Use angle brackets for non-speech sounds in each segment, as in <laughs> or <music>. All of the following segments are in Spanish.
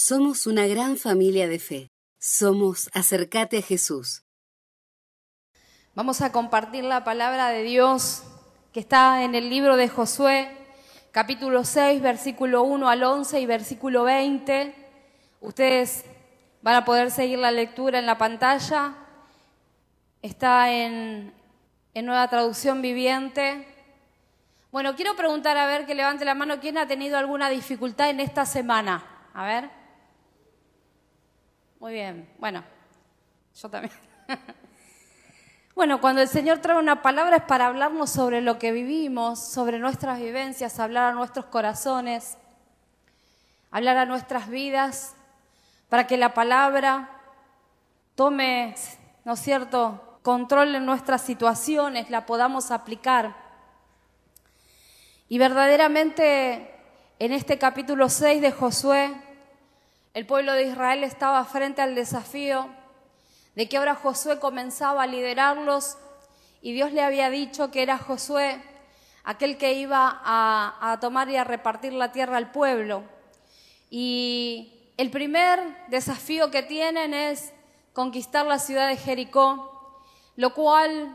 Somos una gran familia de fe. Somos Acercate a Jesús. Vamos a compartir la palabra de Dios que está en el libro de Josué, capítulo 6, versículo 1 al 11 y versículo 20. Ustedes van a poder seguir la lectura en la pantalla. Está en, en nueva traducción viviente. Bueno, quiero preguntar a ver que levante la mano quién ha tenido alguna dificultad en esta semana. A ver. Muy bien, bueno, yo también. <laughs> bueno, cuando el Señor trae una palabra es para hablarnos sobre lo que vivimos, sobre nuestras vivencias, hablar a nuestros corazones, hablar a nuestras vidas, para que la palabra tome, ¿no es cierto?, control en nuestras situaciones, la podamos aplicar. Y verdaderamente en este capítulo 6 de Josué, el pueblo de Israel estaba frente al desafío de que ahora Josué comenzaba a liderarlos y Dios le había dicho que era Josué aquel que iba a, tomar y a repartir la tierra al pueblo. Y el primer desafío que tienen es conquistar la ciudad de Jericó, lo cual,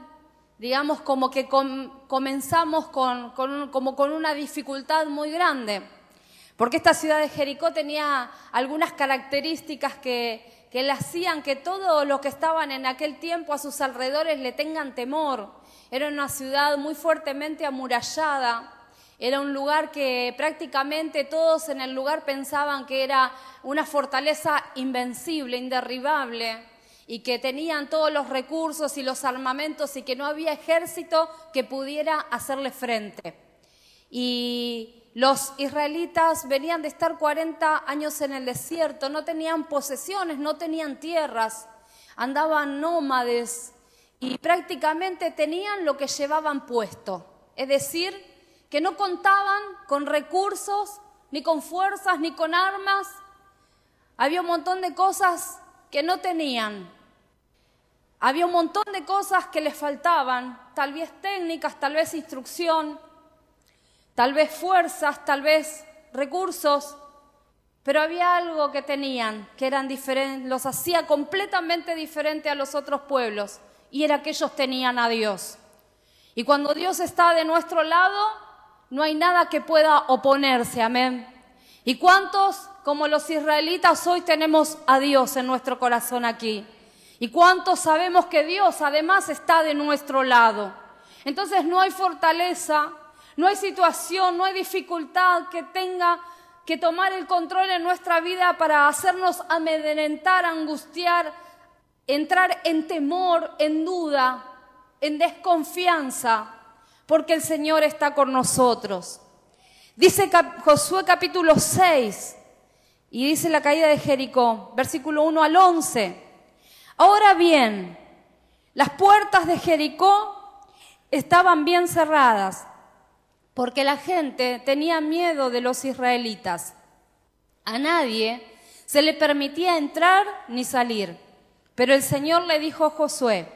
digamos, como que comenzamos con, como con una dificultad muy grande. Porque esta ciudad de Jericó tenía algunas características que, que le hacían que todos los que estaban en aquel tiempo a sus alrededores le tengan temor. Era una ciudad muy fuertemente amurallada. Era un lugar que prácticamente todos en el lugar pensaban que era una fortaleza invencible, inderribable, y que tenían todos los recursos y los armamentos y que no había ejército que pudiera hacerle frente. Y los israelitas venían de estar 40 años en el desierto, no tenían posesiones, no tenían tierras, andaban nómades y prácticamente tenían lo que llevaban puesto. Es decir, que no contaban con recursos, ni con fuerzas, ni con armas. Había un montón de cosas que no tenían. Había un montón de cosas que les faltaban, tal vez técnicas, tal vez instrucción tal vez fuerzas, tal vez recursos, pero había algo que tenían, que eran diferentes, los hacía completamente diferente a los otros pueblos, y era que ellos tenían a Dios. Y cuando Dios está de nuestro lado, no hay nada que pueda oponerse, amén. ¿Y cuántos, como los israelitas, hoy tenemos a Dios en nuestro corazón aquí? ¿Y cuántos sabemos que Dios además está de nuestro lado? Entonces no hay fortaleza, no hay situación, no hay dificultad que tenga que tomar el control en nuestra vida para hacernos amedrentar, angustiar, entrar en temor, en duda, en desconfianza, porque el Señor está con nosotros. Dice Josué capítulo 6 y dice la caída de Jericó, versículo 1 al 11. Ahora bien, las puertas de Jericó estaban bien cerradas porque la gente tenía miedo de los israelitas. A nadie se le permitía entrar ni salir. Pero el Señor le dijo a Josué,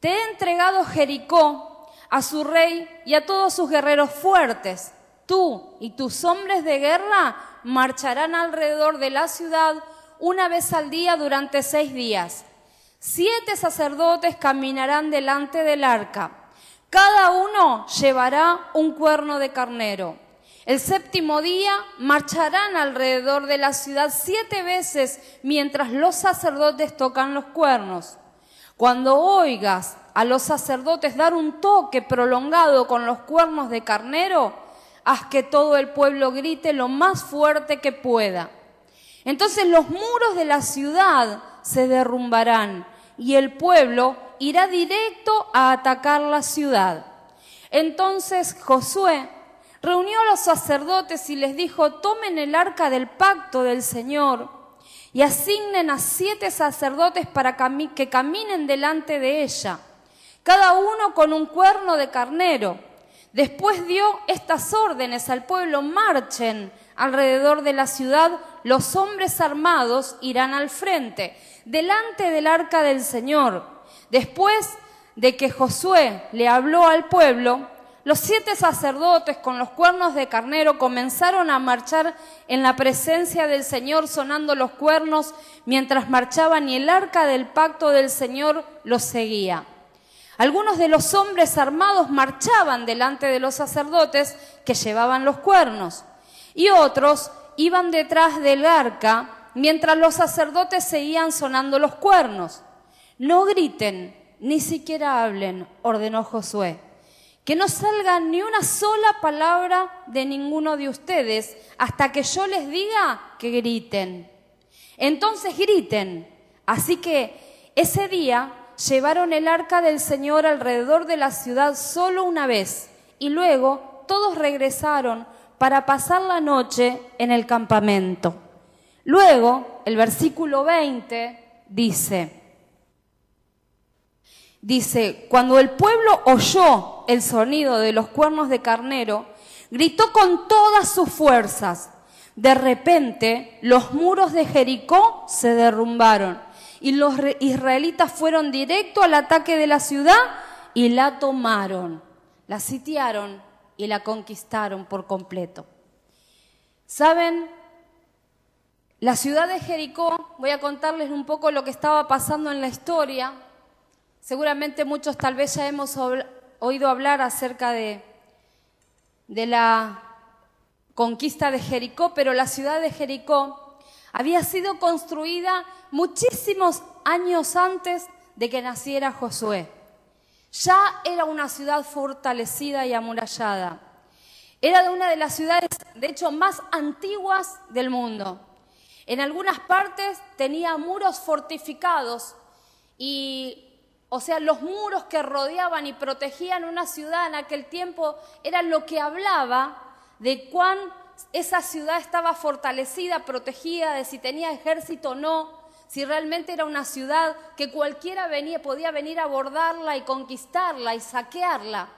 te he entregado Jericó a su rey y a todos sus guerreros fuertes. Tú y tus hombres de guerra marcharán alrededor de la ciudad una vez al día durante seis días. Siete sacerdotes caminarán delante del arca cada uno llevará un cuerno de carnero. El séptimo día marcharán alrededor de la ciudad siete veces mientras los sacerdotes tocan los cuernos. Cuando oigas a los sacerdotes dar un toque prolongado con los cuernos de carnero, haz que todo el pueblo grite lo más fuerte que pueda. Entonces los muros de la ciudad se derrumbarán y el pueblo irá directo a atacar la ciudad. Entonces Josué reunió a los sacerdotes y les dijo, tomen el arca del pacto del Señor y asignen a siete sacerdotes para que caminen delante de ella, cada uno con un cuerno de carnero. Después dio estas órdenes al pueblo, marchen alrededor de la ciudad, los hombres armados irán al frente, delante del arca del Señor. Después de que Josué le habló al pueblo, los siete sacerdotes con los cuernos de carnero comenzaron a marchar en la presencia del Señor sonando los cuernos mientras marchaban y el arca del pacto del Señor los seguía. Algunos de los hombres armados marchaban delante de los sacerdotes que llevaban los cuernos y otros iban detrás del arca mientras los sacerdotes seguían sonando los cuernos. No griten, ni siquiera hablen, ordenó Josué que no salga ni una sola palabra de ninguno de ustedes hasta que yo les diga que griten. Entonces griten. Así que ese día llevaron el arca del Señor alrededor de la ciudad solo una vez y luego todos regresaron para pasar la noche en el campamento. Luego, el versículo 20 dice, Dice, cuando el pueblo oyó el sonido de los cuernos de carnero, gritó con todas sus fuerzas. De repente, los muros de Jericó se derrumbaron y los israelitas fueron directo al ataque de la ciudad y la tomaron, la sitiaron y la conquistaron por completo. ¿Saben? La ciudad de Jericó, voy a contarles un poco lo que estaba pasando en la historia, Seguramente muchos tal vez ya hemos oído hablar acerca de, la conquista de Jericó, pero la ciudad de Jericó había sido construida muchísimos años antes de que naciera Josué. Ya era una ciudad fortalecida y amurallada. Era una de las ciudades, de hecho, más antiguas del mundo. En algunas partes tenía muros fortificados y o sea, los muros que rodeaban y protegían una ciudad en aquel tiempo eran lo que hablaba de cuán esa ciudad estaba fortalecida, protegida, de si tenía ejército o no, si realmente era una ciudad que cualquiera venía, podía venir a abordarla y conquistarla y saquearla.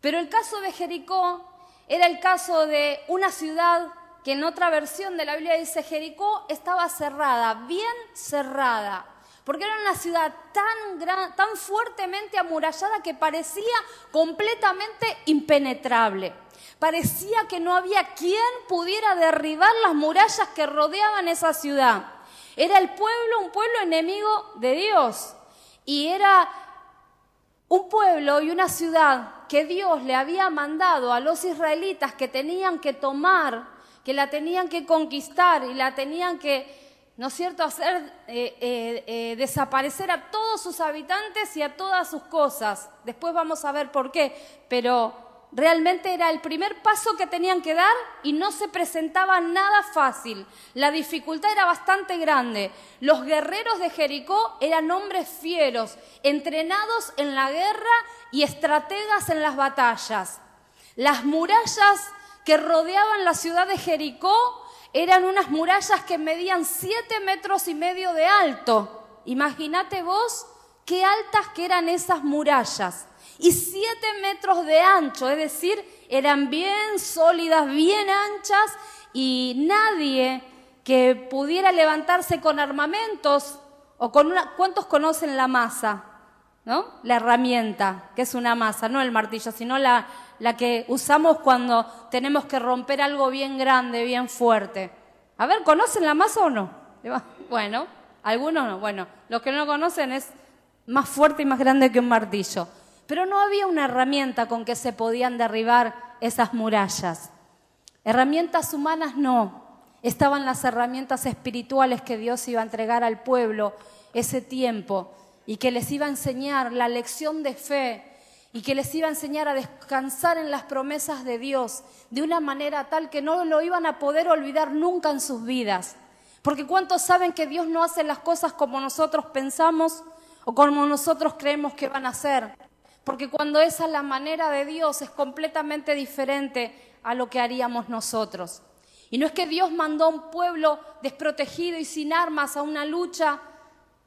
Pero el caso de Jericó era el caso de una ciudad que en otra versión de la Biblia dice Jericó estaba cerrada, bien cerrada, porque era una ciudad tan, gran, tan fuertemente amurallada que parecía completamente impenetrable. Parecía que no había quien pudiera derribar las murallas que rodeaban esa ciudad. Era el pueblo, un pueblo enemigo de Dios. Y era un pueblo y una ciudad que Dios le había mandado a los israelitas que tenían que tomar, que la tenían que conquistar y la tenían que ¿no es cierto?, hacer eh, eh, eh, desaparecer a todos sus habitantes y a todas sus cosas. Después vamos a ver por qué, pero realmente era el primer paso que tenían que dar y no se presentaba nada fácil. La dificultad era bastante grande. Los guerreros de Jericó eran hombres fieros, entrenados en la guerra y estrategas en las batallas. Las murallas que rodeaban la ciudad de Jericó eran unas murallas que medían siete metros y medio de alto. Imagínate vos qué altas que eran esas murallas. Y siete metros de ancho, es decir, eran bien sólidas, bien anchas y nadie que pudiera levantarse con armamentos o con una... ¿Cuántos conocen la masa? ¿No? La herramienta, que es una masa, no el martillo, sino la, la que usamos cuando tenemos que romper algo bien grande, bien fuerte. A ver, ¿conocen la masa o no? Bueno, algunos no. Bueno, los que no conocen es más fuerte y más grande que un martillo. Pero no había una herramienta con que se podían derribar esas murallas. Herramientas humanas no. Estaban las herramientas espirituales que Dios iba a entregar al pueblo ese tiempo y que les iba a enseñar la lección de fe y que les iba a enseñar a descansar en las promesas de Dios de una manera tal que no lo iban a poder olvidar nunca en sus vidas. Porque ¿cuántos saben que Dios no hace las cosas como nosotros pensamos o como nosotros creemos que van a ser? Porque cuando esa es la manera de Dios es completamente diferente a lo que haríamos nosotros. Y no es que Dios mandó a un pueblo desprotegido y sin armas a una lucha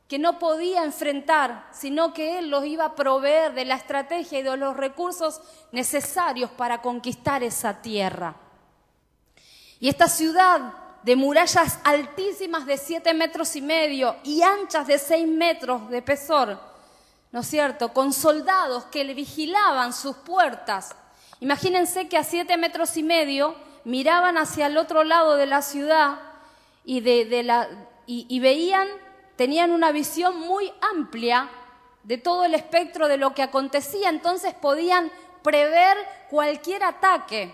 que no podía enfrentar, sino que Él los iba a proveer de la estrategia y de los recursos necesarios para conquistar esa tierra. Y esta ciudad de murallas altísimas de siete metros y medio y anchas de seis metros de espesor, ¿no es cierto?, con soldados que le vigilaban sus puertas Imagínense que a siete metros y medio miraban hacia el otro lado de la ciudad y, veían, tenían una visión muy amplia de todo el espectro de lo que acontecía, entonces podían prever cualquier ataque.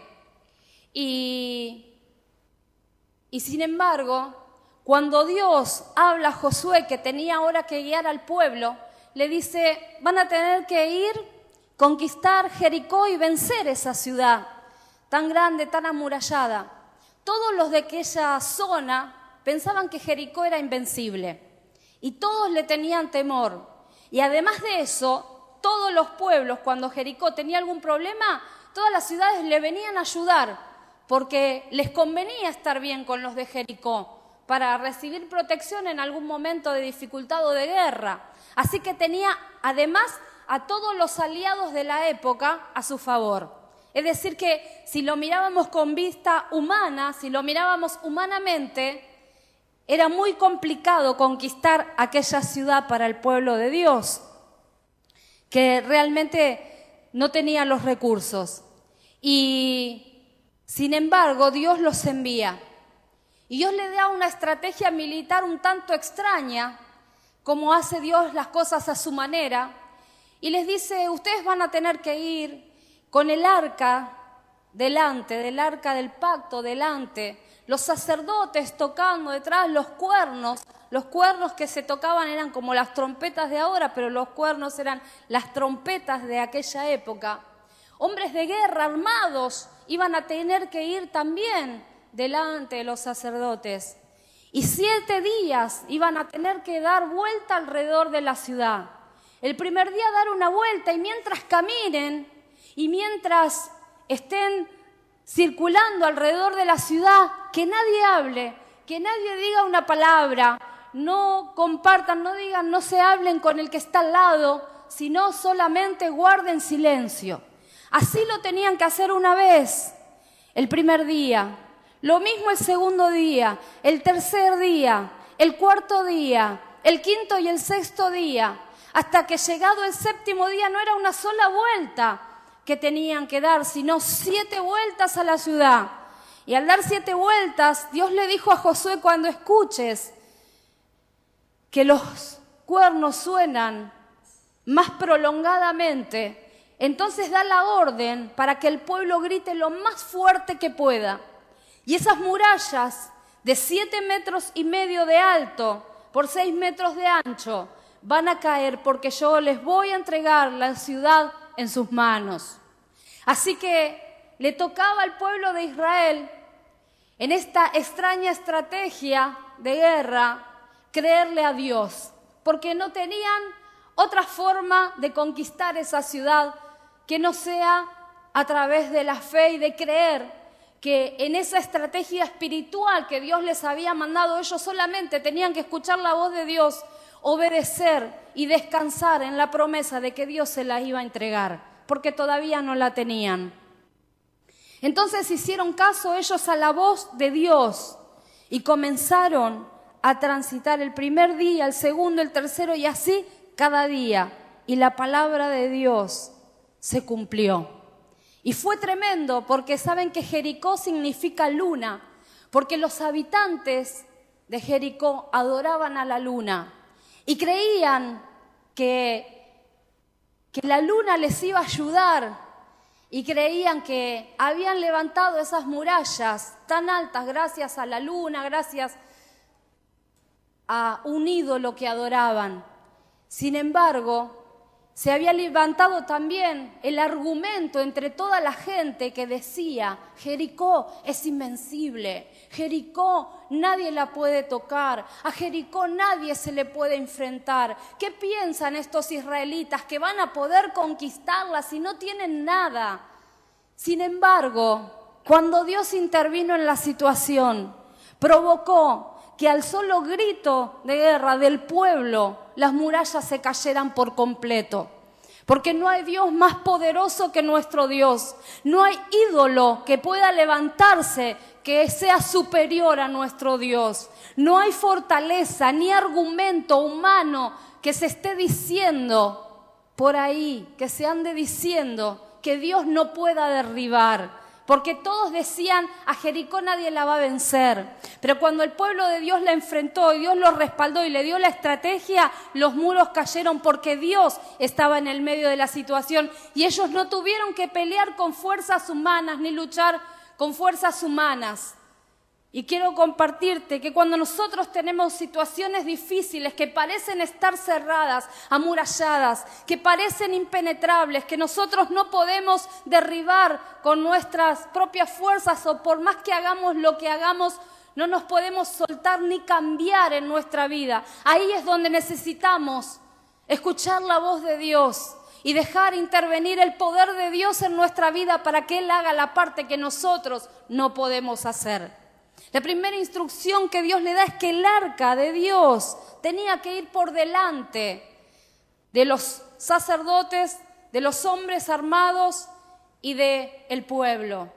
Y, y sin embargo, cuando Dios habla a Josué que tenía ahora que guiar al pueblo, le dice, van a tener que ir, conquistar Jericó y vencer esa ciudad tan grande, tan amurallada. Todos los de aquella zona pensaban que Jericó era invencible y todos le tenían temor. Y además de eso, todos los pueblos, cuando Jericó tenía algún problema, todas las ciudades le venían a ayudar, porque les convenía estar bien con los de Jericó, para recibir protección en algún momento de dificultad o de guerra. Así que tenía además a todos los aliados de la época a su favor. Es decir, que si lo mirábamos con vista humana, si lo mirábamos humanamente, era muy complicado conquistar aquella ciudad para el pueblo de Dios, que realmente no tenía los recursos. Y sin embargo, Dios los envía. Y Dios le da una estrategia militar un tanto extraña, como hace Dios las cosas a su manera, y les dice, ustedes van a tener que ir con el arca delante, del arca del pacto delante, los sacerdotes tocando detrás los cuernos. Los cuernos que se tocaban eran como las trompetas de ahora, pero los cuernos eran las trompetas de aquella época. Hombres de guerra armados iban a tener que ir también delante de los sacerdotes. Y siete días iban a tener que dar vuelta alrededor de la ciudad. El primer día dar una vuelta y mientras caminen y mientras estén circulando alrededor de la ciudad, que nadie hable, que nadie diga una palabra, no compartan, no digan, no se hablen con el que está al lado, sino solamente guarden silencio. Así lo tenían que hacer una vez, el primer día, lo mismo el segundo día, el tercer día, el cuarto día, el quinto y el sexto día, hasta que llegado el séptimo día no era una sola vuelta, que tenían que dar, sino siete vueltas a la ciudad. Y al dar siete vueltas, Dios le dijo a Josué, cuando escuches que los cuernos suenan más prolongadamente, entonces da la orden para que el pueblo grite lo más fuerte que pueda. Y esas murallas de siete metros y medio de alto por seis metros de ancho van a caer porque yo les voy a entregar la ciudad en sus manos. Así que le tocaba al pueblo de Israel, en esta extraña estrategia de guerra, creerle a Dios, porque no tenían otra forma de conquistar esa ciudad que no sea a través de la fe y de creer que en esa estrategia espiritual que Dios les había mandado, ellos solamente tenían que escuchar la voz de Dios obedecer y descansar en la promesa de que Dios se la iba a entregar, porque todavía no la tenían. Entonces hicieron caso ellos a la voz de Dios y comenzaron a transitar el primer día, el segundo, el tercero y así cada día. Y la palabra de Dios se cumplió. Y fue tremendo porque saben que Jericó significa luna, porque los habitantes de Jericó adoraban a la luna y creían que, que la luna les iba a ayudar y creían que habían levantado esas murallas tan altas gracias a la luna, gracias a un ídolo que adoraban. Sin embargo, se había levantado también el argumento entre toda la gente que decía, Jericó es invencible, Jericó nadie la puede tocar, a Jericó nadie se le puede enfrentar. ¿Qué piensan estos israelitas que van a poder conquistarla si no tienen nada? Sin embargo, cuando Dios intervino en la situación, provocó que al solo grito de guerra del pueblo las murallas se cayeran por completo. Porque no hay Dios más poderoso que nuestro Dios. No hay ídolo que pueda levantarse que sea superior a nuestro Dios. No hay fortaleza ni argumento humano que se esté diciendo por ahí, que se ande diciendo que Dios no pueda derribar. Porque todos decían, a Jericó nadie la va a vencer. Pero cuando el pueblo de Dios la enfrentó y Dios lo respaldó y le dio la estrategia, los muros cayeron porque Dios estaba en el medio de la situación y ellos no tuvieron que pelear con fuerzas humanas ni luchar con fuerzas humanas. Y quiero compartirte que cuando nosotros tenemos situaciones difíciles que parecen estar cerradas, amuralladas, que parecen impenetrables, que nosotros no podemos derribar con nuestras propias fuerzas o por más que hagamos lo que hagamos, no nos podemos soltar ni cambiar en nuestra vida. Ahí es donde necesitamos escuchar la voz de Dios y dejar intervenir el poder de Dios en nuestra vida para que Él haga la parte que nosotros no podemos hacer. La primera instrucción que Dios le da es que el arca de Dios tenía que ir por delante de los sacerdotes, de los hombres armados y del el pueblo.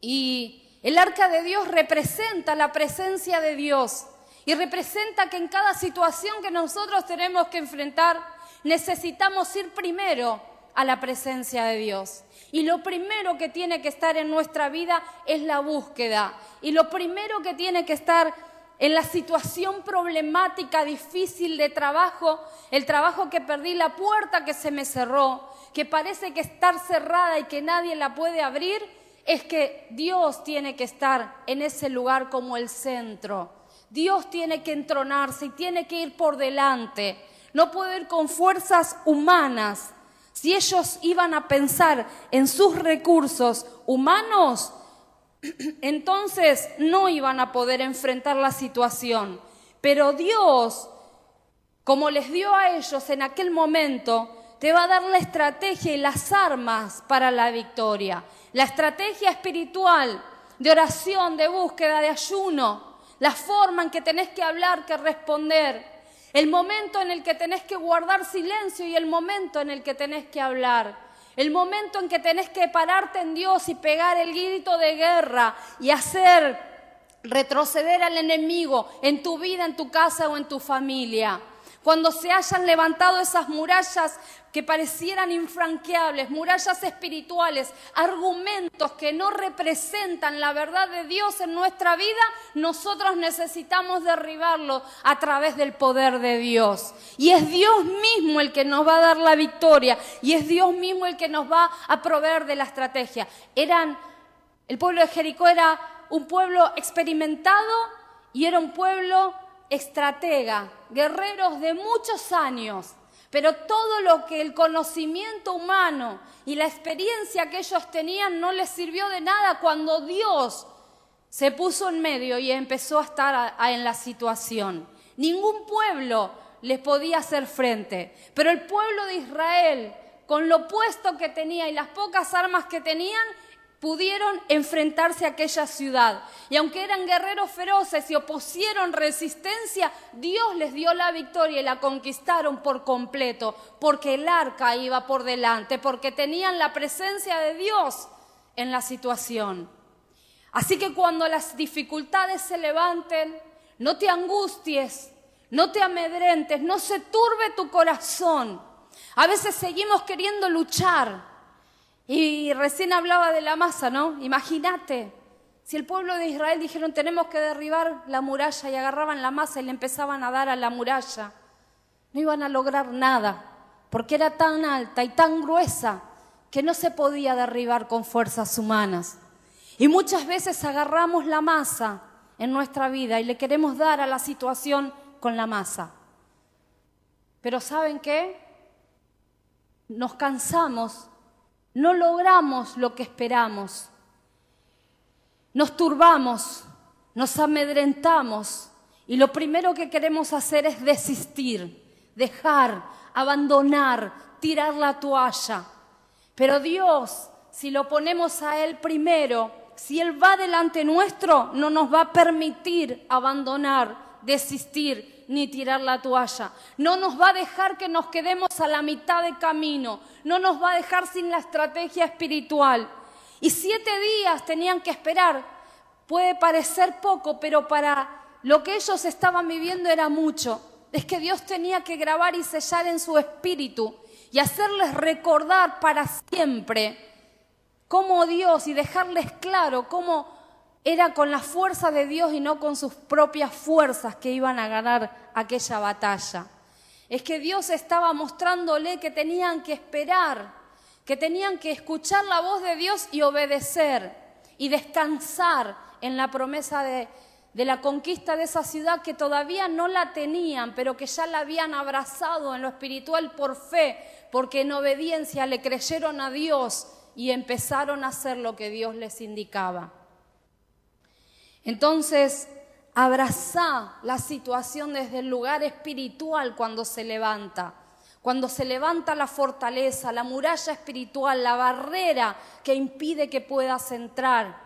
Y el arca de Dios representa la presencia de Dios y representa que en cada situación que nosotros tenemos que enfrentar necesitamos ir primero a la presencia de Dios. Y lo primero que tiene que estar en nuestra vida es la búsqueda. Y lo primero que tiene que estar en la situación problemática, difícil de trabajo, el trabajo que perdí, la puerta que se me cerró, que parece que estar cerrada y que nadie la puede abrir, es que Dios tiene que estar en ese lugar como el centro. Dios tiene que entronarse y tiene que ir por delante. No puede ir con fuerzas humanas, si ellos iban a pensar en sus recursos humanos, entonces no iban a poder enfrentar la situación. Pero Dios, como les dio a ellos en aquel momento, te va a dar la estrategia y las armas para la victoria. La estrategia espiritual de oración, de búsqueda, de ayuno, la forma en que tenés que hablar, que responder el momento en el que tenés que guardar silencio y el momento en el que tenés que hablar. El momento en que tenés que pararte en Dios y pegar el grito de guerra y hacer retroceder al enemigo en tu vida, en tu casa o en tu familia. Cuando se hayan levantado esas murallas que parecieran infranqueables, murallas espirituales, argumentos que no representan la verdad de Dios en nuestra vida, nosotros necesitamos derribarlo a través del poder de Dios. Y es Dios mismo el que nos va a dar la victoria y es Dios mismo el que nos va a proveer de la estrategia. Eran el pueblo de Jericó era un pueblo experimentado y era un pueblo estratega, guerreros de muchos años pero todo lo que el conocimiento humano y la experiencia que ellos tenían no les sirvió de nada cuando Dios se puso en medio y empezó a estar en la situación. Ningún pueblo les podía hacer frente, pero el pueblo de Israel, con lo puesto que tenía y las pocas armas que tenían, pudieron enfrentarse a aquella ciudad. Y aunque eran guerreros feroces y opusieron resistencia, Dios les dio la victoria y la conquistaron por completo, porque el arca iba por delante, porque tenían la presencia de Dios en la situación. Así que cuando las dificultades se levanten, no te angusties, no te amedrentes, no se turbe tu corazón. A veces seguimos queriendo luchar, y recién hablaba de la masa, ¿no? Imagínate, si el pueblo de Israel dijeron tenemos que derribar la muralla y agarraban la masa y le empezaban a dar a la muralla, no iban a lograr nada, porque era tan alta y tan gruesa que no se podía derribar con fuerzas humanas. Y muchas veces agarramos la masa en nuestra vida y le queremos dar a la situación con la masa. Pero ¿saben qué? Nos cansamos no logramos lo que esperamos. Nos turbamos, nos amedrentamos y lo primero que queremos hacer es desistir, dejar, abandonar, tirar la toalla. Pero Dios, si lo ponemos a Él primero, si Él va delante nuestro, no nos va a permitir abandonar, desistir, ni tirar la toalla. No nos va a dejar que nos quedemos a la mitad de camino. No nos va a dejar sin la estrategia espiritual. Y siete días tenían que esperar. Puede parecer poco, pero para lo que ellos estaban viviendo era mucho. Es que Dios tenía que grabar y sellar en su espíritu y hacerles recordar para siempre cómo Dios y dejarles claro cómo era con la fuerza de Dios y no con sus propias fuerzas que iban a ganar aquella batalla. Es que Dios estaba mostrándole que tenían que esperar, que tenían que escuchar la voz de Dios y obedecer y descansar en la promesa de, de la conquista de esa ciudad que todavía no la tenían, pero que ya la habían abrazado en lo espiritual por fe, porque en obediencia le creyeron a Dios y empezaron a hacer lo que Dios les indicaba. Entonces, abraza la situación desde el lugar espiritual cuando se levanta. Cuando se levanta la fortaleza, la muralla espiritual, la barrera que impide que puedas entrar.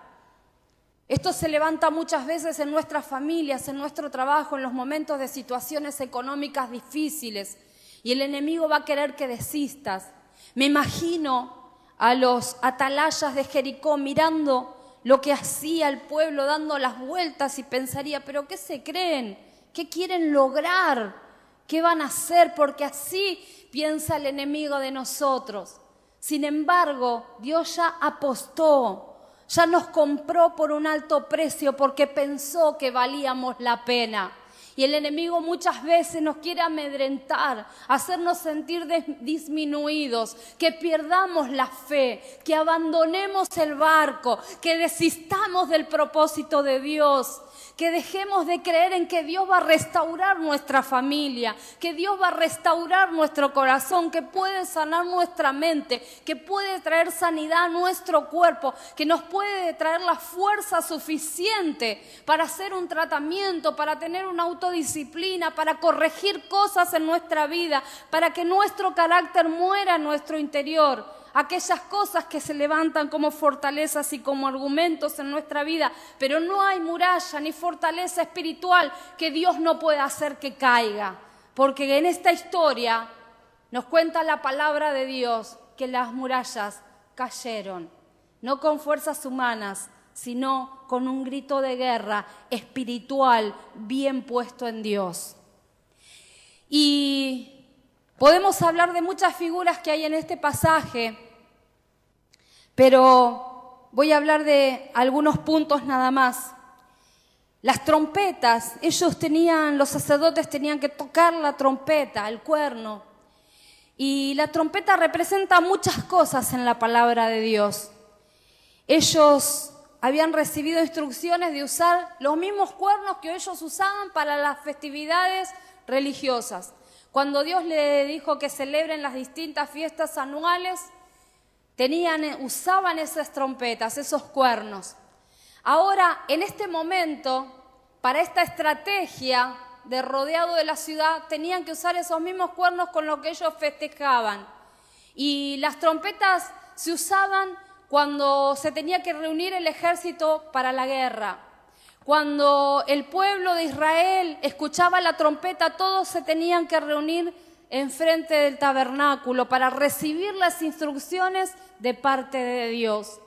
Esto se levanta muchas veces en nuestras familias, en nuestro trabajo, en los momentos de situaciones económicas difíciles. Y el enemigo va a querer que desistas. Me imagino a los atalayas de Jericó mirando lo que hacía el pueblo dando las vueltas y pensaría, pero ¿qué se creen? ¿Qué quieren lograr? ¿Qué van a hacer? Porque así piensa el enemigo de nosotros. Sin embargo, Dios ya apostó, ya nos compró por un alto precio porque pensó que valíamos la pena. Y el enemigo muchas veces nos quiere amedrentar, hacernos sentir disminuidos, que perdamos la fe, que abandonemos el barco, que desistamos del propósito de Dios que dejemos de creer en que Dios va a restaurar nuestra familia, que Dios va a restaurar nuestro corazón, que puede sanar nuestra mente, que puede traer sanidad a nuestro cuerpo, que nos puede traer la fuerza suficiente para hacer un tratamiento, para tener una autodisciplina, para corregir cosas en nuestra vida, para que nuestro carácter muera en nuestro interior aquellas cosas que se levantan como fortalezas y como argumentos en nuestra vida, pero no hay muralla ni fortaleza espiritual que Dios no pueda hacer que caiga, porque en esta historia nos cuenta la palabra de Dios que las murallas cayeron, no con fuerzas humanas, sino con un grito de guerra espiritual bien puesto en Dios. Y Podemos hablar de muchas figuras que hay en este pasaje, pero voy a hablar de algunos puntos nada más. Las trompetas, ellos tenían, los sacerdotes tenían que tocar la trompeta, el cuerno. Y la trompeta representa muchas cosas en la palabra de Dios. Ellos habían recibido instrucciones de usar los mismos cuernos que ellos usaban para las festividades religiosas. Cuando Dios le dijo que celebren las distintas fiestas anuales, tenían, usaban esas trompetas, esos cuernos. Ahora, en este momento, para esta estrategia de rodeado de la ciudad, tenían que usar esos mismos cuernos con los que ellos festejaban. Y las trompetas se usaban cuando se tenía que reunir el ejército para la guerra. Cuando el pueblo de Israel escuchaba la trompeta, todos se tenían que reunir enfrente del tabernáculo para recibir las instrucciones de parte de Dios.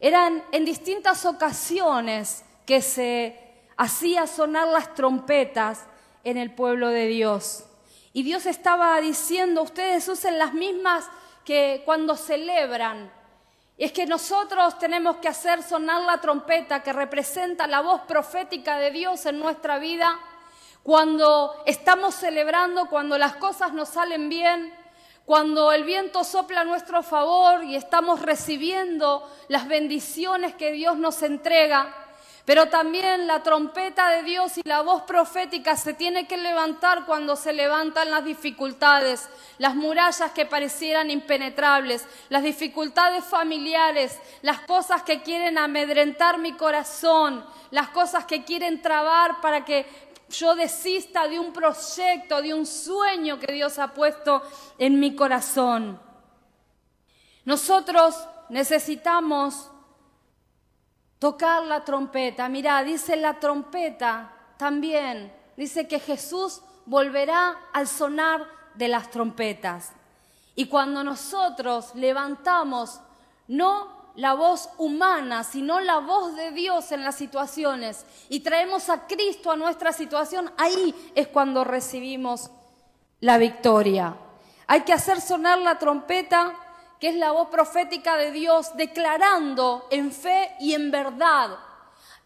Eran en distintas ocasiones que se hacía sonar las trompetas en el pueblo de Dios. Y Dios estaba diciendo, ustedes usen las mismas que cuando celebran es que nosotros tenemos que hacer sonar la trompeta que representa la voz profética de Dios en nuestra vida cuando estamos celebrando, cuando las cosas nos salen bien, cuando el viento sopla a nuestro favor y estamos recibiendo las bendiciones que Dios nos entrega. Pero también la trompeta de Dios y la voz profética se tiene que levantar cuando se levantan las dificultades, las murallas que parecieran impenetrables, las dificultades familiares, las cosas que quieren amedrentar mi corazón, las cosas que quieren trabar para que yo desista de un proyecto, de un sueño que Dios ha puesto en mi corazón. Nosotros necesitamos tocar la trompeta. Mirá, dice la trompeta también, dice que Jesús volverá al sonar de las trompetas. Y cuando nosotros levantamos no la voz humana, sino la voz de Dios en las situaciones y traemos a Cristo a nuestra situación, ahí es cuando recibimos la victoria. Hay que hacer sonar la trompeta, que es la voz profética de Dios, declarando en fe y en verdad.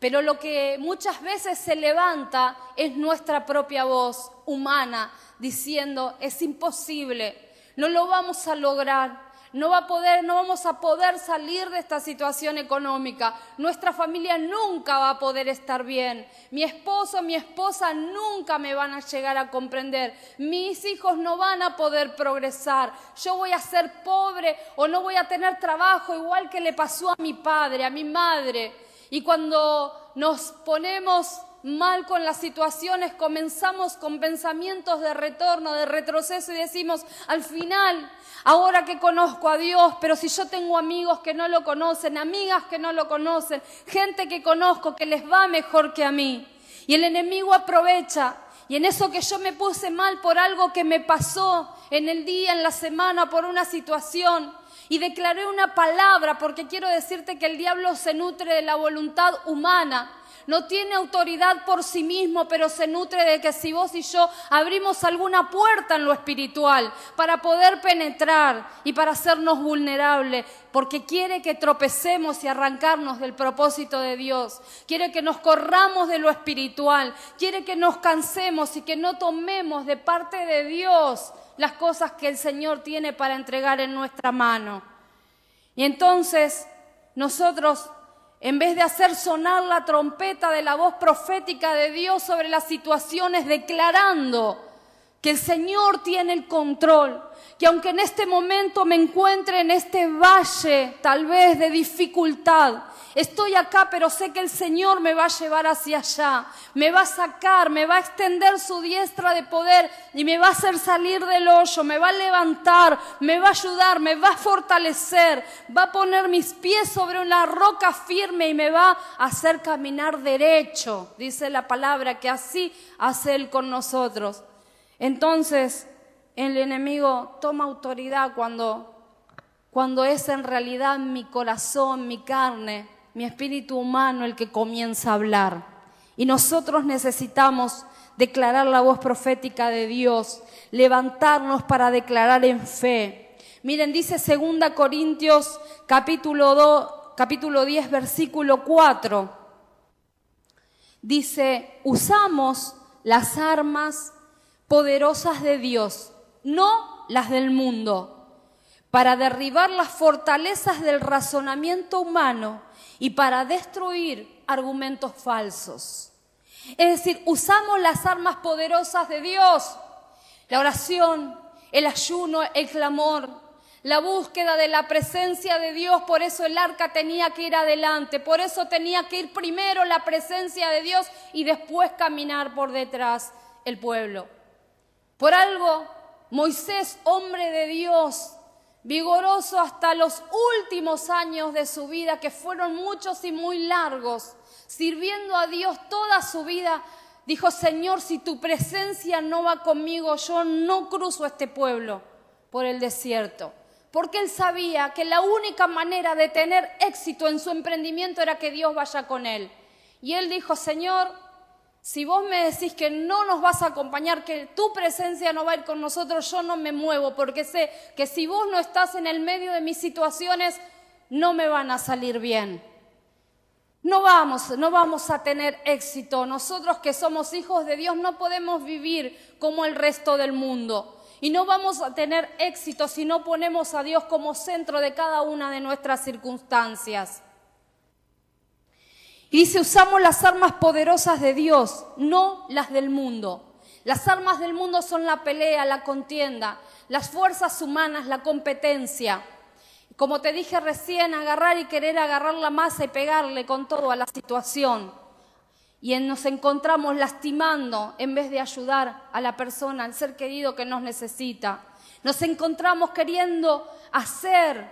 Pero lo que muchas veces se levanta es nuestra propia voz humana, diciendo, es imposible, no lo vamos a lograr, no va a poder, no vamos a poder salir de esta situación económica. Nuestra familia nunca va a poder estar bien. Mi esposo, mi esposa nunca me van a llegar a comprender. Mis hijos no van a poder progresar. Yo voy a ser pobre o no voy a tener trabajo igual que le pasó a mi padre, a mi madre. Y cuando nos ponemos mal con las situaciones, comenzamos con pensamientos de retorno, de retroceso y decimos, al final, ahora que conozco a Dios, pero si yo tengo amigos que no lo conocen, amigas que no lo conocen, gente que conozco que les va mejor que a mí. Y el enemigo aprovecha y en eso que yo me puse mal por algo que me pasó en el día, en la semana, por una situación, y declaré una palabra porque quiero decirte que el diablo se nutre de la voluntad humana no tiene autoridad por sí mismo, pero se nutre de que si vos y yo abrimos alguna puerta en lo espiritual para poder penetrar y para hacernos vulnerables, porque quiere que tropecemos y arrancarnos del propósito de Dios, quiere que nos corramos de lo espiritual, quiere que nos cansemos y que no tomemos de parte de Dios las cosas que el Señor tiene para entregar en nuestra mano. Y entonces nosotros en vez de hacer sonar la trompeta de la voz profética de Dios sobre las situaciones, declarando que el Señor tiene el control, que aunque en este momento me encuentre en este valle tal vez de dificultad, Estoy acá, pero sé que el Señor me va a llevar hacia allá, me va a sacar, me va a extender su diestra de poder y me va a hacer salir del hoyo, me va a levantar, me va a ayudar, me va a fortalecer, va a poner mis pies sobre una roca firme y me va a hacer caminar derecho, dice la palabra, que así hace Él con nosotros. Entonces, el enemigo toma autoridad cuando, cuando es en realidad mi corazón, mi carne, mi espíritu humano el que comienza a hablar. Y nosotros necesitamos declarar la voz profética de Dios, levantarnos para declarar en fe. Miren, dice 2 Corintios capítulo, 2, capítulo 10, versículo 4. Dice, usamos las armas poderosas de Dios, no las del mundo, para derribar las fortalezas del razonamiento humano y para destruir argumentos falsos. Es decir, usamos las armas poderosas de Dios, la oración, el ayuno, el clamor, la búsqueda de la presencia de Dios, por eso el arca tenía que ir adelante, por eso tenía que ir primero la presencia de Dios y después caminar por detrás el pueblo. Por algo, Moisés, hombre de Dios, vigoroso hasta los últimos años de su vida, que fueron muchos y muy largos, sirviendo a Dios toda su vida, dijo, Señor, si tu presencia no va conmigo, yo no cruzo este pueblo por el desierto. Porque él sabía que la única manera de tener éxito en su emprendimiento era que Dios vaya con él. Y él dijo, Señor, si vos me decís que no nos vas a acompañar, que tu presencia no va a ir con nosotros, yo no me muevo, porque sé que si vos no estás en el medio de mis situaciones, no me van a salir bien. No vamos, no vamos a tener éxito. Nosotros que somos hijos de Dios no podemos vivir como el resto del mundo. Y no vamos a tener éxito si no ponemos a Dios como centro de cada una de nuestras circunstancias. Y dice, usamos las armas poderosas de Dios, no las del mundo. Las armas del mundo son la pelea, la contienda, las fuerzas humanas, la competencia. Como te dije recién, agarrar y querer agarrar la masa y pegarle con todo a la situación. Y nos encontramos lastimando en vez de ayudar a la persona, al ser querido que nos necesita. Nos encontramos queriendo hacer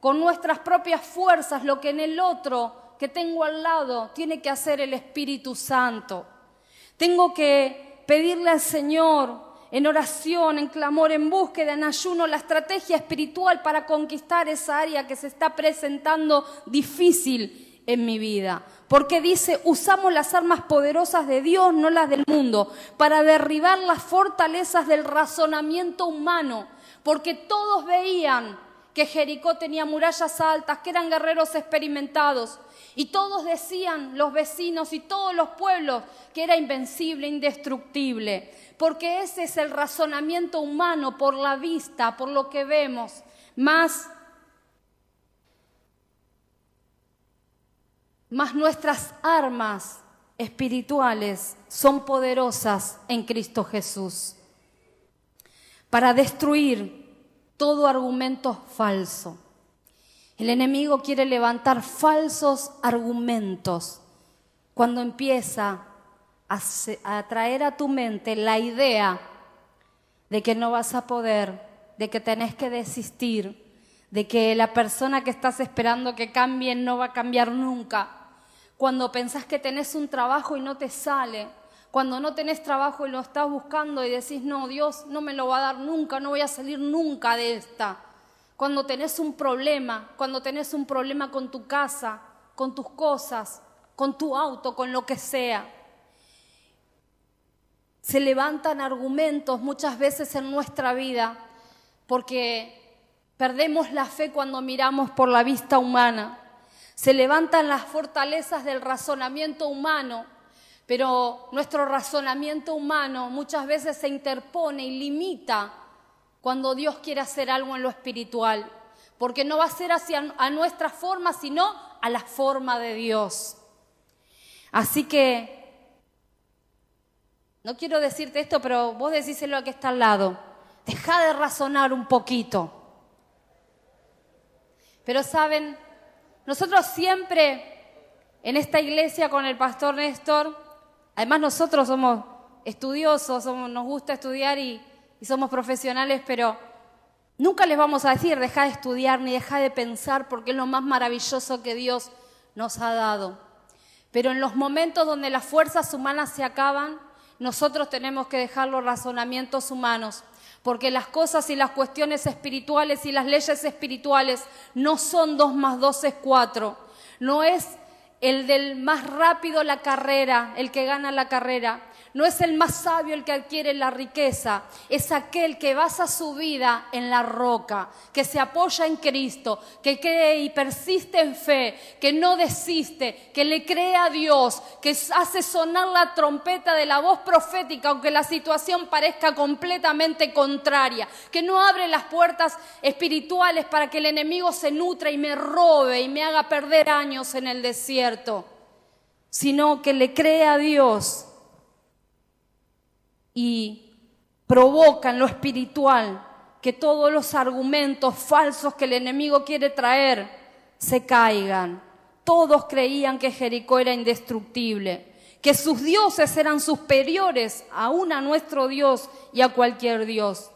con nuestras propias fuerzas lo que en el otro que tengo al lado tiene que hacer el Espíritu Santo. Tengo que pedirle al Señor en oración, en clamor, en búsqueda, en ayuno, la estrategia espiritual para conquistar esa área que se está presentando difícil en mi vida. Porque dice, usamos las armas poderosas de Dios, no las del mundo, para derribar las fortalezas del razonamiento humano. Porque todos veían que Jericó tenía murallas altas, que eran guerreros experimentados. Y todos decían, los vecinos y todos los pueblos, que era invencible, indestructible. Porque ese es el razonamiento humano por la vista, por lo que vemos. Más, más nuestras armas espirituales son poderosas en Cristo Jesús para destruir todo argumento falso. El enemigo quiere levantar falsos argumentos cuando empieza a, traer a tu mente la idea de que no vas a poder, de que tenés que desistir, de que la persona que estás esperando que cambie no va a cambiar nunca. Cuando pensás que tenés un trabajo y no te sale, cuando no tenés trabajo y lo estás buscando y decís, no, Dios no me lo va a dar nunca, no voy a salir nunca de esta. Cuando tenés un problema, cuando tenés un problema con tu casa, con tus cosas, con tu auto, con lo que sea. Se levantan argumentos muchas veces en nuestra vida porque perdemos la fe cuando miramos por la vista humana. Se levantan las fortalezas del razonamiento humano pero nuestro razonamiento humano muchas veces se interpone y limita cuando Dios quiere hacer algo en lo espiritual, porque no va a ser hacia a nuestra forma, sino a la forma de Dios. Así que, no quiero decirte esto, pero vos decíselo a que está al lado. Deja de razonar un poquito. Pero saben, nosotros siempre en esta iglesia con el pastor Néstor, Además nosotros somos estudiosos, nos gusta estudiar y, somos profesionales, pero nunca les vamos a decir deja de estudiar ni deja de pensar porque es lo más maravilloso que Dios nos ha dado. Pero en los momentos donde las fuerzas humanas se acaban, nosotros tenemos que dejar los razonamientos humanos, porque las cosas y las cuestiones espirituales y las leyes espirituales no son dos más dos es cuatro. No es el del más rápido la carrera, el que gana la carrera. No es el más sabio el que adquiere la riqueza, es aquel que basa su vida en la roca, que se apoya en Cristo, que cree y persiste en fe, que no desiste, que le cree a Dios, que hace sonar la trompeta de la voz profética aunque la situación parezca completamente contraria, que no abre las puertas espirituales para que el enemigo se nutra y me robe y me haga perder años en el desierto, sino que le cree a Dios y provoca en lo espiritual que todos los argumentos falsos que el enemigo quiere traer se caigan. Todos creían que Jericó era indestructible, que sus dioses eran superiores aún a nuestro Dios y a cualquier Dios.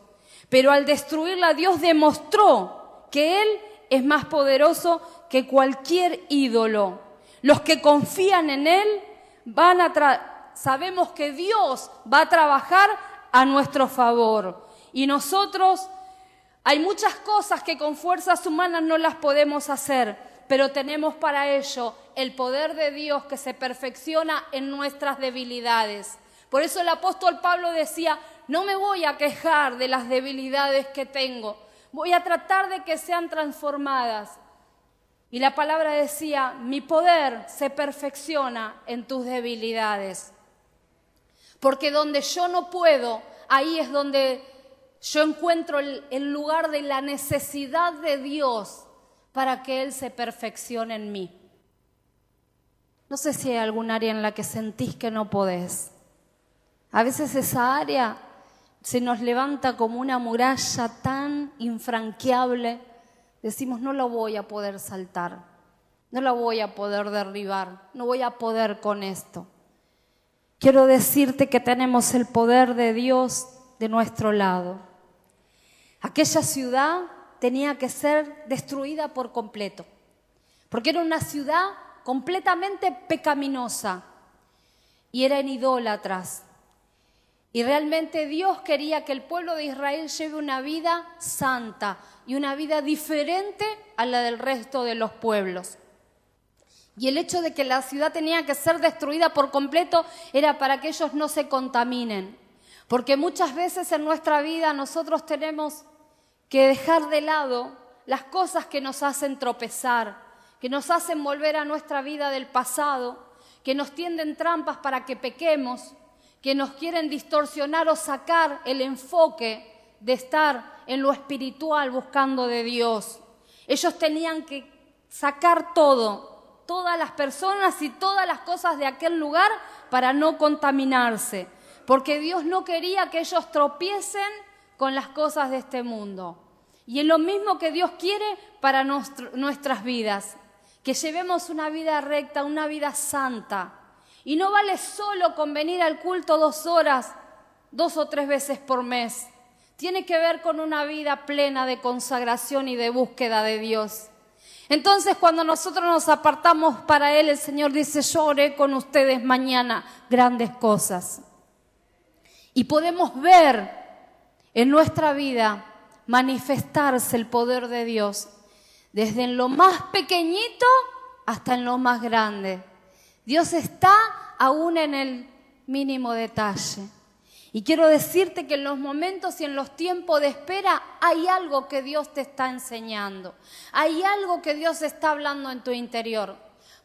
Pero al destruirla, Dios demostró que Él es más poderoso que cualquier ídolo. Los que confían en Él van a, sabemos que Dios va a trabajar a nuestro favor. Y nosotros, hay muchas cosas que con fuerzas humanas no las podemos hacer, pero tenemos para ello el poder de Dios que se perfecciona en nuestras debilidades. Por eso el apóstol Pablo decía, no me voy a quejar de las debilidades que tengo, voy a tratar de que sean transformadas. Y la palabra decía, mi poder se perfecciona en tus debilidades. Porque donde yo no puedo, ahí es donde yo encuentro el, lugar de la necesidad de Dios para que Él se perfeccione en mí. No sé si hay algún área en la que sentís que no podés. A veces esa área se nos levanta como una muralla tan infranqueable. Decimos, no la voy a poder saltar, no la voy a poder derribar, no voy a poder con esto. Quiero decirte que tenemos el poder de Dios de nuestro lado. Aquella ciudad tenía que ser destruida por completo, porque era una ciudad completamente pecaminosa y eran idólatras. Y realmente Dios quería que el pueblo de Israel lleve una vida santa y una vida diferente a la del resto de los pueblos. Y el hecho de que la ciudad tenía que ser destruida por completo era para que ellos no se contaminen. Porque muchas veces en nuestra vida nosotros tenemos que dejar de lado las cosas que nos hacen tropezar, que nos hacen volver a nuestra vida del pasado, que nos tienden trampas para que pequemos, que nos quieren distorsionar o sacar el enfoque de estar en lo espiritual buscando de Dios. Ellos tenían que sacar todo, todas las personas y todas las cosas de aquel lugar para no contaminarse, porque Dios no quería que ellos tropiecen con las cosas de este mundo. Y es lo mismo que Dios quiere para nuestras vidas, que llevemos una vida recta, una vida santa. Y no vale solo con venir al culto dos horas, dos o tres veces por mes. Tiene que ver con una vida plena de consagración y de búsqueda de Dios. Entonces cuando nosotros nos apartamos para Él, el Señor dice, yo oré con ustedes mañana grandes cosas. Y podemos ver en nuestra vida manifestarse el poder de Dios, desde en lo más pequeñito hasta en lo más grande. Dios está aún en el mínimo detalle. Y quiero decirte que en los momentos y en los tiempos de espera hay algo que Dios te está enseñando. Hay algo que Dios está hablando en tu interior.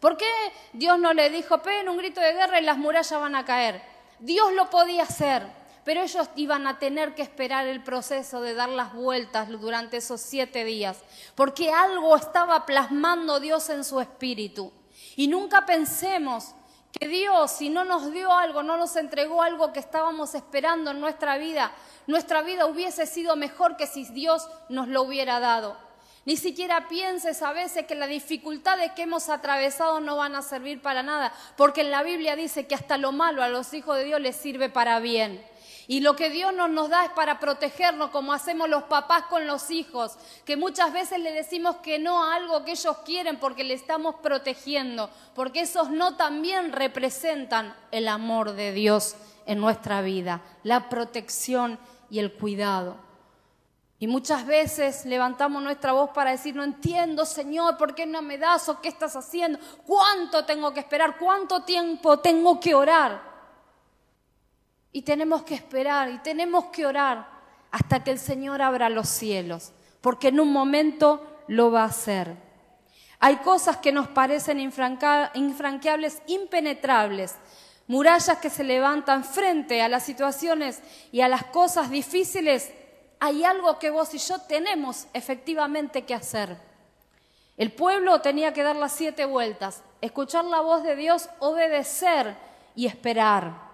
¿Por qué Dios no le dijo, peguen un grito de guerra y las murallas van a caer? Dios lo podía hacer, pero ellos iban a tener que esperar el proceso de dar las vueltas durante esos siete días, porque algo estaba plasmando Dios en su espíritu. Y nunca pensemos que Dios, si no nos dio algo, no nos entregó algo que estábamos esperando en nuestra vida, nuestra vida hubiese sido mejor que si Dios nos lo hubiera dado. Ni siquiera pienses a veces que las dificultades que hemos atravesado no van a servir para nada, porque en la Biblia dice que hasta lo malo a los hijos de Dios les sirve para bien. Y lo que Dios nos, nos da es para protegernos, como hacemos los papás con los hijos, que muchas veces le decimos que no a algo que ellos quieren porque le estamos protegiendo, porque esos no también representan el amor de Dios en nuestra vida, la protección y el cuidado. Y muchas veces levantamos nuestra voz para decir, no entiendo, Señor, ¿por qué no me das o qué estás haciendo? ¿Cuánto tengo que esperar? ¿Cuánto tiempo tengo que orar? Y tenemos que esperar y tenemos que orar hasta que el Señor abra los cielos, porque en un momento lo va a hacer. Hay cosas que nos parecen infranqueables, impenetrables, murallas que se levantan frente a las situaciones y a las cosas difíciles. Hay algo que vos y yo tenemos efectivamente que hacer. El pueblo tenía que dar las siete vueltas, escuchar la voz de Dios, obedecer y esperar.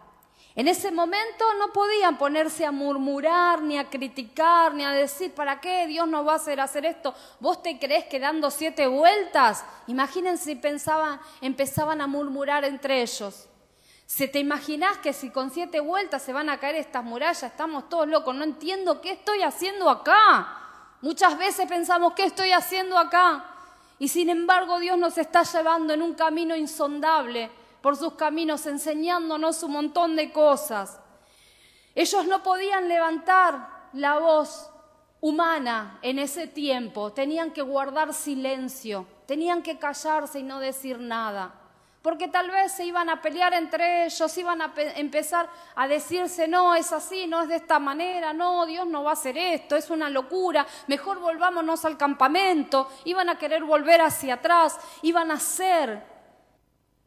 En ese momento no podían ponerse a murmurar, ni a criticar, ni a decir, ¿para qué Dios nos va a hacer hacer esto? ¿Vos te crees que dando siete vueltas? Imagínense si pensaban, empezaban a murmurar entre ellos. ¿Se te imaginás que si con siete vueltas se van a caer estas murallas, estamos todos locos? No entiendo qué estoy haciendo acá. Muchas veces pensamos, ¿qué estoy haciendo acá? Y sin embargo Dios nos está llevando en un camino insondable por sus caminos, enseñándonos un montón de cosas. Ellos no podían levantar la voz humana en ese tiempo, tenían que guardar silencio, tenían que callarse y no decir nada, porque tal vez se iban a pelear entre ellos, iban a empezar a decirse, no, es así, no es de esta manera, no, Dios no va a hacer esto, es una locura, mejor volvámonos al campamento, iban a querer volver hacia atrás, iban a hacer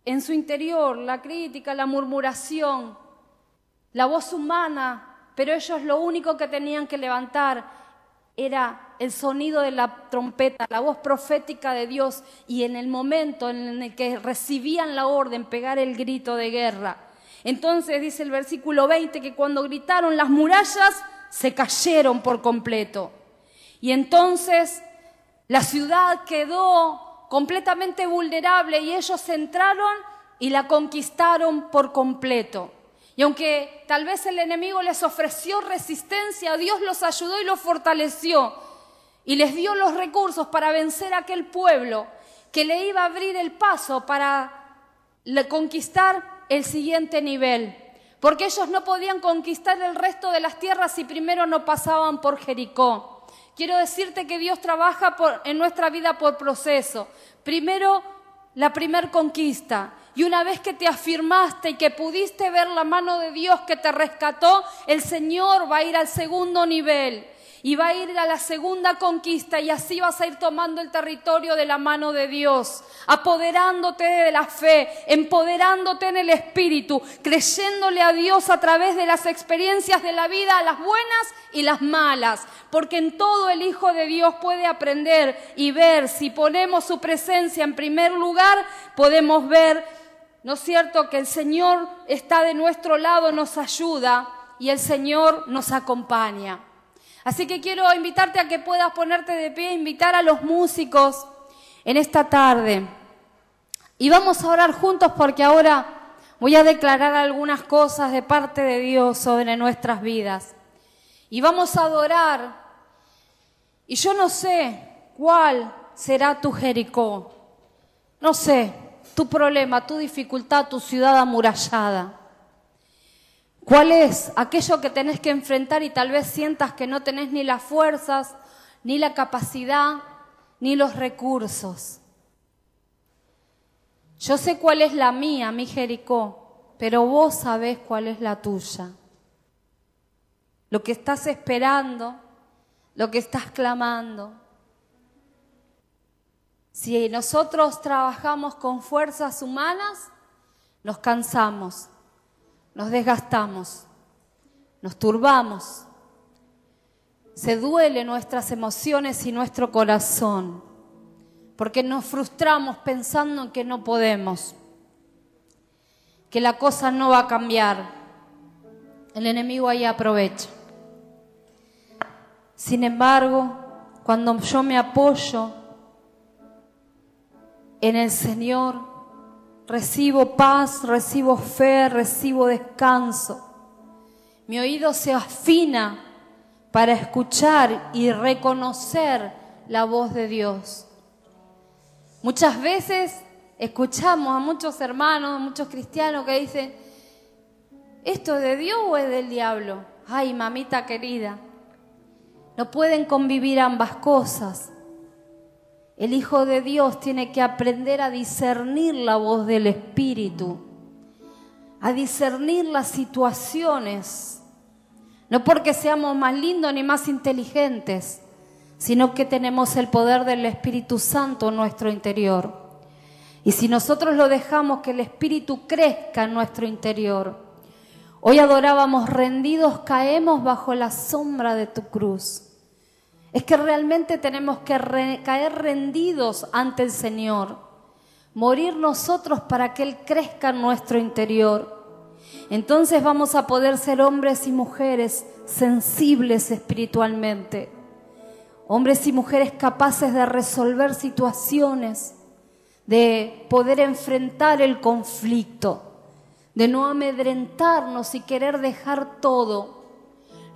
en su interior la crítica, la murmuración, la voz humana, pero ellos lo único que tenían que levantar era el sonido de la trompeta, la voz profética de Dios y en el momento en el que recibían la orden, pegar el grito de guerra. Entonces dice el versículo 20 que cuando gritaron las murallas se cayeron por completo. Y entonces la ciudad quedó completamente vulnerable y ellos entraron y la conquistaron por completo. Y aunque tal vez el enemigo les ofreció resistencia, Dios los ayudó y los fortaleció y les dio los recursos para vencer a aquel pueblo que le iba a abrir el paso para conquistar el siguiente nivel. Porque ellos no podían conquistar el resto de las tierras si primero no pasaban por Jericó. Quiero decirte que Dios trabaja en nuestra vida por proceso. Primero la primer conquista. Y una vez que te afirmaste y que pudiste ver la mano de Dios que te rescató, el Señor va a ir al segundo nivel y va a ir a la segunda conquista y así vas a ir tomando el territorio de la mano de Dios, apoderándote de la fe, empoderándote en el Espíritu, creyéndole a Dios a través de las experiencias de la vida, las buenas y las malas, porque en todo el Hijo de Dios puede aprender y ver, si ponemos su presencia en primer lugar, podemos ver, ¿no es cierto?, que el Señor está de nuestro lado, nos ayuda y el Señor nos acompaña. Así que quiero invitarte a que puedas ponerte de pie, invitar a los músicos en esta tarde. Y vamos a orar juntos porque ahora voy a declarar algunas cosas de parte de Dios sobre nuestras vidas. Y vamos a adorar. Y yo no sé cuál será tu Jericó. No sé, tu problema, tu dificultad, tu ciudad amurallada. ¿Cuál es aquello que tenés que enfrentar y tal vez sientas que no tenés ni las fuerzas, ni la capacidad, ni los recursos? Yo sé cuál es la mía, mi Jericó, pero vos sabés cuál es la tuya. Lo que estás esperando, lo que estás clamando. Si nosotros trabajamos con fuerzas humanas, nos cansamos nos desgastamos, nos turbamos, se duele nuestras emociones y nuestro corazón, porque nos frustramos pensando en que no podemos, que la cosa no va a cambiar. El enemigo ahí aprovecha. Sin embargo, cuando yo me apoyo en el Señor, Recibo paz, recibo fe, recibo descanso. Mi oído se afina para escuchar y reconocer la voz de Dios. Muchas veces escuchamos a muchos hermanos, a muchos cristianos que dicen, ¿esto es de Dios o es del diablo? Ay, mamita querida, no pueden convivir ambas cosas. El Hijo de Dios tiene que aprender a discernir la voz del Espíritu, a discernir las situaciones, no porque seamos más lindos ni más inteligentes, sino que tenemos el poder del Espíritu Santo en nuestro interior. Y si nosotros lo dejamos que el Espíritu crezca en nuestro interior, hoy adorábamos rendidos, caemos bajo la sombra de tu cruz. Es que realmente tenemos que caer rendidos ante el Señor, morir nosotros para que Él crezca en nuestro interior. Entonces vamos a poder ser hombres y mujeres sensibles espiritualmente, hombres y mujeres capaces de resolver situaciones, de poder enfrentar el conflicto, de no amedrentarnos y querer dejar todo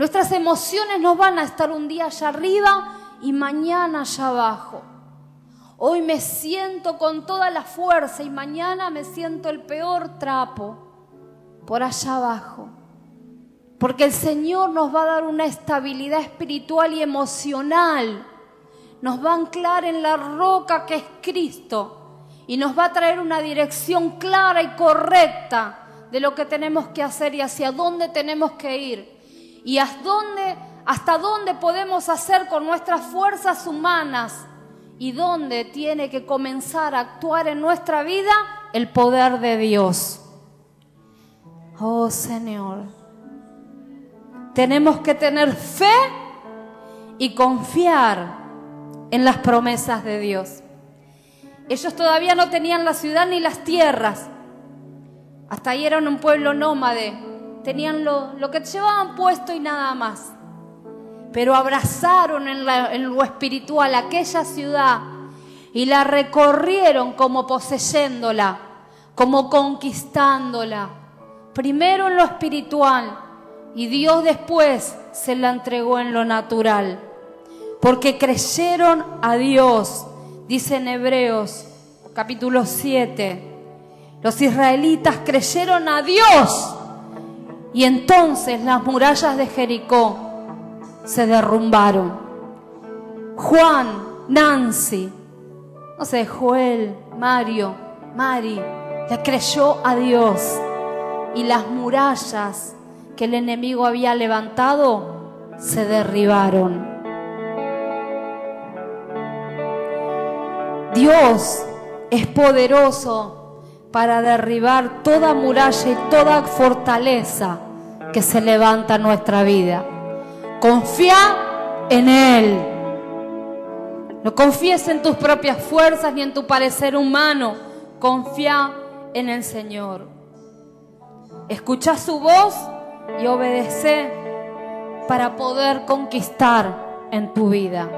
Nuestras emociones no van a estar un día allá arriba y mañana allá abajo. Hoy me siento con toda la fuerza y mañana me siento el peor trapo por allá abajo. Porque el Señor nos va a dar una estabilidad espiritual y emocional. Nos va a anclar en la roca que es Cristo y nos va a traer una dirección clara y correcta de lo que tenemos que hacer y hacia dónde tenemos que ir y hasta dónde, hasta dónde podemos hacer con nuestras fuerzas humanas y dónde tiene que comenzar a actuar en nuestra vida el poder de Dios. Oh Señor, tenemos que tener fe y confiar en las promesas de Dios. Ellos todavía no tenían la ciudad ni las tierras. Hasta ahí eran un pueblo nómade, tenían lo, lo que llevaban puesto y nada más. Pero abrazaron en, en lo espiritual aquella ciudad y la recorrieron como poseyéndola, como conquistándola. Primero en lo espiritual y Dios después se la entregó en lo natural. Porque creyeron a Dios, dice en Hebreos capítulo 7. Los israelitas creyeron a Dios y entonces las murallas de Jericó se derrumbaron. Juan, Nancy, no sé, Joel, Mario, Mari, le creyó a Dios y las murallas que el enemigo había levantado se derribaron. Dios es poderoso para derribar toda muralla y toda fortaleza que se levanta en nuestra vida. Confía en Él. No confíes en tus propias fuerzas ni en tu parecer humano. Confía en el Señor. Escucha su voz y obedece para poder conquistar en tu vida.